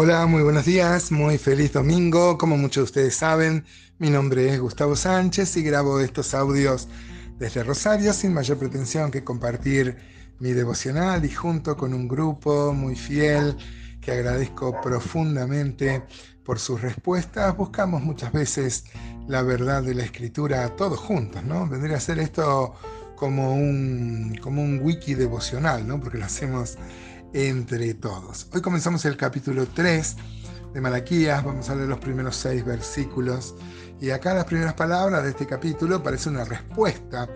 Hola, muy buenos días, muy feliz domingo. Como muchos de ustedes saben, mi nombre es Gustavo Sánchez y grabo estos audios desde Rosario sin mayor pretensión que compartir mi devocional y junto con un grupo muy fiel que agradezco profundamente por sus respuestas, buscamos muchas veces la verdad de la escritura todos juntos, ¿no? Vendría a ser esto como un, como un wiki devocional, ¿no? Porque lo hacemos entre todos. Hoy comenzamos el capítulo 3 de Malaquías, vamos a leer los primeros seis versículos y acá las primeras palabras de este capítulo parece una respuesta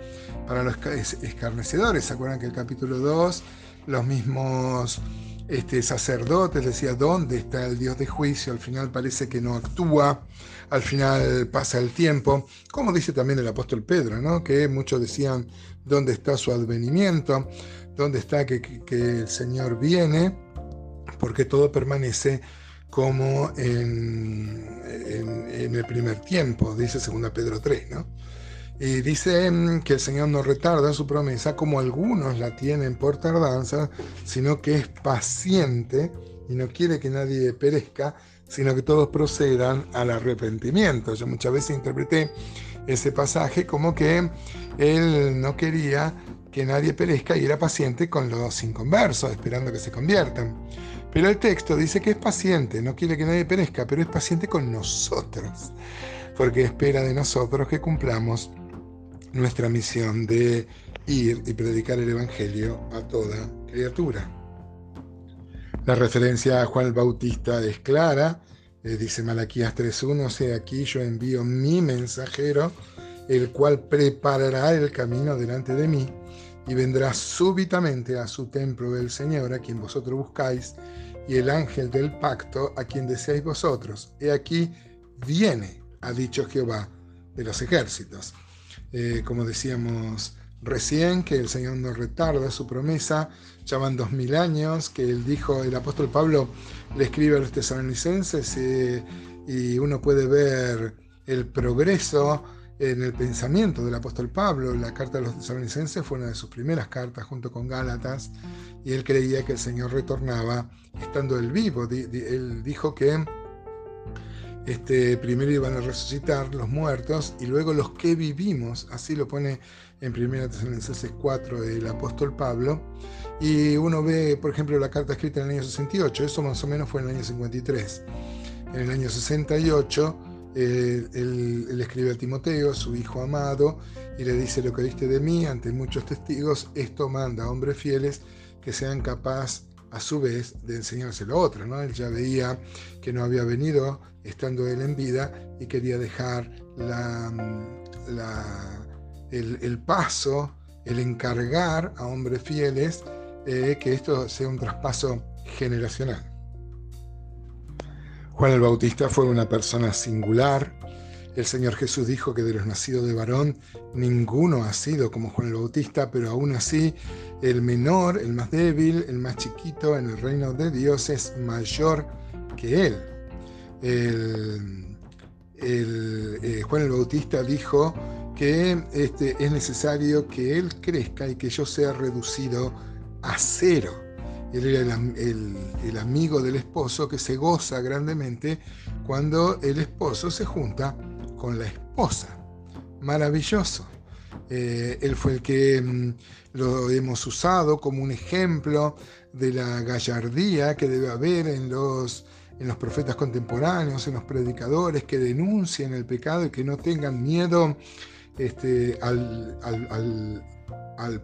para los escarnecedores. ¿Se acuerdan que el capítulo 2 los mismos este, sacerdotes decían dónde está el Dios de juicio? Al final parece que no actúa, al final pasa el tiempo, como dice también el apóstol Pedro, ¿no? que muchos decían dónde está su advenimiento dónde está que, el Señor viene, porque todo permanece como en, el primer tiempo, dice 2 Pedro 3, ¿no? Y dice mm, que el Señor no retarda su promesa como algunos la tienen por tardanza, sino que es paciente y no quiere que nadie perezca, sino que todos procedan al arrepentimiento. Yo muchas veces interpreté ese pasaje como que él no quería que nadie perezca y era paciente con los inconversos, esperando que se conviertan. Pero el texto dice que es paciente, no quiere que nadie perezca, pero es paciente con nosotros, porque espera de nosotros que cumplamos nuestra misión de ir y predicar el Evangelio a toda criatura. La referencia a Juan el Bautista es clara, eh, dice Malaquías 3.1, sea aquí yo envío mi mensajero, el cual preparará el camino delante de mí y vendrá súbitamente a su templo el Señor, a quien vosotros buscáis, y el ángel del pacto, a quien deseáis vosotros. He aquí viene, ha dicho Jehová de los ejércitos. Eh, como decíamos recién, que el Señor no retarda su promesa, ya van dos mil años, que él dijo, el apóstol Pablo le escribe a los tesalonicenses eh, y uno puede ver el progreso en el pensamiento del apóstol Pablo. La carta de los tesalonicenses fue una de sus primeras cartas junto con Gálatas y él creía que el Señor retornaba estando él vivo. Él dijo que este, primero iban a resucitar los muertos y luego los que vivimos, así lo pone en 1 Tesalonicenses 4 el apóstol Pablo. Y uno ve, por ejemplo, la carta escrita en el año 68, eso más o menos fue en el año 53. En el año 68 eh, él, escribe a Timoteo, su hijo amado, y le dice lo que viste de mí ante muchos testigos, esto manda a hombres fieles que sean capaces a su vez de enseñárselo a otros. ¿no? Él ya veía que no había venido estando él en vida y quería dejar el, paso, el encargar a hombres fieles eh, que esto sea un traspaso generacional. Juan el Bautista fue una persona singular. El Señor Jesús dijo que de los nacidos de varón ninguno ha sido como Juan el Bautista, pero aún así el menor, el más débil, el más chiquito en el reino de Dios es mayor que él. Eh, Juan el Bautista dijo que este, es necesario que él crezca y que yo sea reducido a cero. Él era el, amigo del esposo que se goza grandemente cuando el esposo se junta con la esposa. Maravilloso. Eh, él fue el que mm, lo hemos usado como un ejemplo de la gallardía que debe haber en los, en los profetas contemporáneos, en los predicadores que denuncien el pecado y que no tengan miedo este, al,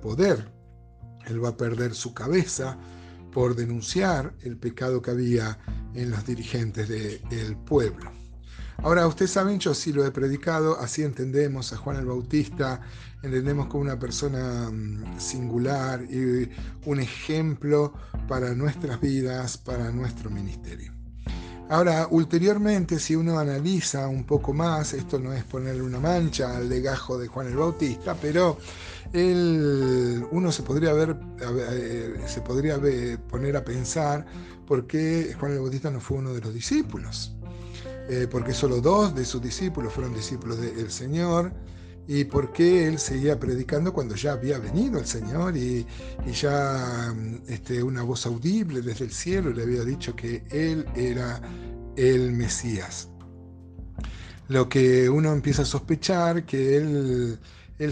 poder. Él va a perder su cabeza por denunciar el pecado que había en los dirigentes del pueblo. Ahora, ustedes saben, yo sí lo he predicado, así entendemos a Juan el Bautista, entendemos como una persona mm, singular y un ejemplo para nuestras vidas, para nuestro ministerio. Ahora, ulteriormente, si uno analiza un poco más, esto no es ponerle una mancha al legajo de Juan el Bautista, pero uno se podría, ver, eh, se podría poner a pensar por qué Juan el Bautista no fue uno de los discípulos. Eh, porque solo dos de sus discípulos fueron discípulos del Señor y por qué él seguía predicando cuando ya había venido el Señor y, ya este, una voz audible desde el cielo le había dicho que él era el Mesías. Lo que uno empieza a sospechar que él,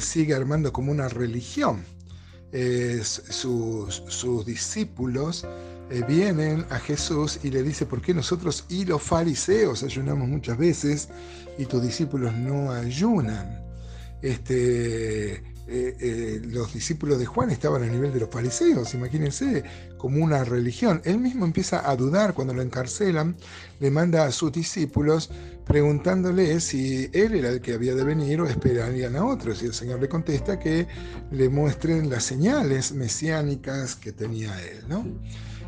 sigue armando como una religión. sus, sus discípulos eh, vienen a Jesús y le dice, ¿por qué nosotros y los fariseos ayunamos muchas veces y tus discípulos no ayunan? Este, eh, eh, los discípulos de Juan estaban a nivel de los fariseos, imagínense, como una religión. Él mismo empieza a dudar cuando lo encarcelan, le manda a sus discípulos preguntándole si él era el que había de venir o esperarían a otros. Y el Señor le contesta que le muestren las señales mesiánicas que tenía él. ¿no?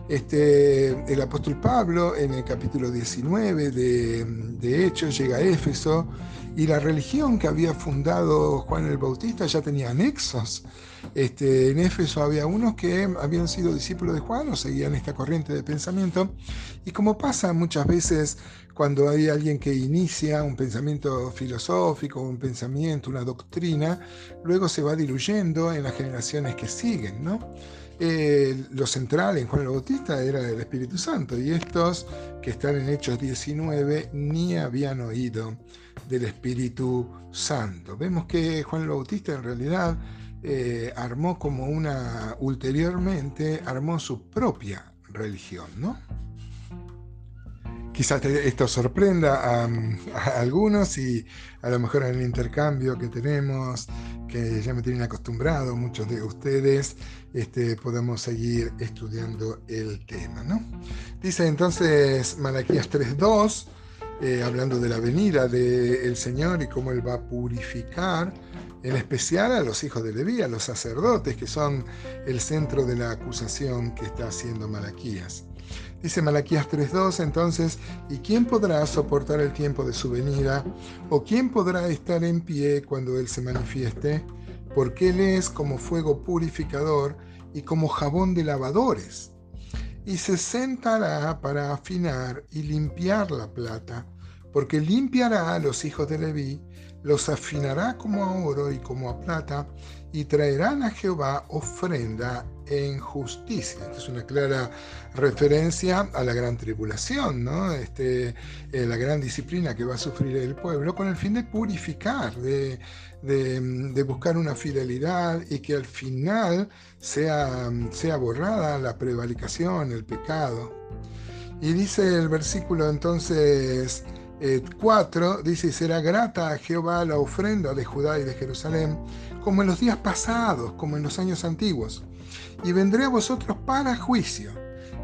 Este, el apóstol Pablo en el capítulo 19 de, Hechos llega a Éfeso y la religión que había fundado Juan el Bautista ya tenía anexos. Este, en Éfeso había unos que habían sido discípulos de Juan o seguían esta corriente de pensamiento. Y como pasa muchas veces cuando hay alguien que inicia un pensamiento filosófico, un pensamiento, una doctrina, luego se va diluyendo en las generaciones que siguen, ¿no? Eh, lo central en Juan el Bautista era el Espíritu Santo y estos que están en Hechos 19 ni habían oído del Espíritu Santo. Vemos que Juan el Bautista en realidad eh, armó como una, ulteriormente armó su propia religión, ¿no? Quizás esto sorprenda a, algunos y a lo mejor en el intercambio que tenemos, que ya me tienen acostumbrado muchos de ustedes, este, podamos seguir estudiando el tema. ¿no? Dice entonces Malaquías 3.2, eh, hablando de la venida del Señor y cómo Él va a purificar, en especial a los hijos de Leví, a los sacerdotes, que son el centro de la acusación que está haciendo Malaquías. Dice Malaquías 3.2 entonces, ¿y quién podrá soportar el tiempo de su venida? ¿O quién podrá estar en pie cuando Él se manifieste? Porque Él es como fuego purificador y como jabón de lavadores. Y se sentará para afinar y limpiar la plata, porque limpiará a los hijos de Leví, los afinará como a oro y como a plata, y traerán a Jehová ofrenda en justicia. Esta es una clara referencia a la gran tribulación, ¿no? este, eh, la gran disciplina que va a sufrir el pueblo con el fin de purificar, de, buscar una fidelidad y que al final sea, sea borrada la prevaricación, el pecado. Y dice el versículo entonces 4, eh, dice, será grata a Jehová la ofrenda de Judá y de Jerusalén, como en los días pasados, como en los años antiguos. Y vendré a vosotros para juicio,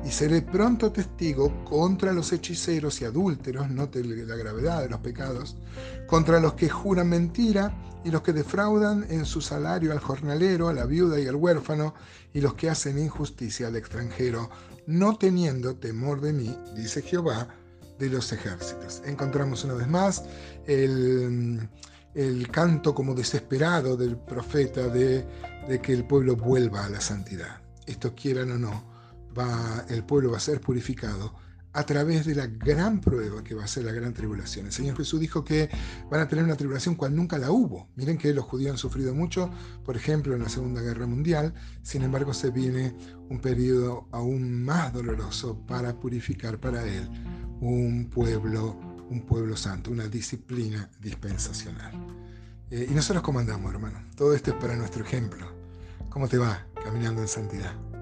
y seré pronto testigo contra los hechiceros y adúlteros, note la gravedad de los pecados, contra los que juran mentira y los que defraudan en su salario al jornalero, a la viuda y al huérfano, y los que hacen injusticia al extranjero, no teniendo temor de mí, dice Jehová de los ejércitos. Encontramos una vez más el, el canto como desesperado del profeta de de que el pueblo vuelva a la santidad. Esto quieran o no, va, el pueblo va a ser purificado a través de la gran prueba que va a ser la gran tribulación. El Señor Jesús dijo que van a tener una tribulación cual nunca la hubo. Miren que los judíos han sufrido mucho, por ejemplo, en la Segunda Guerra Mundial. Sin embargo, se viene un periodo aún más doloroso para purificar para Él un pueblo, un pueblo santo, una disciplina dispensacional. Eh, y nosotros comandamos, hermano. Todo esto es para nuestro ejemplo. ¿Cómo te va caminando en santidad?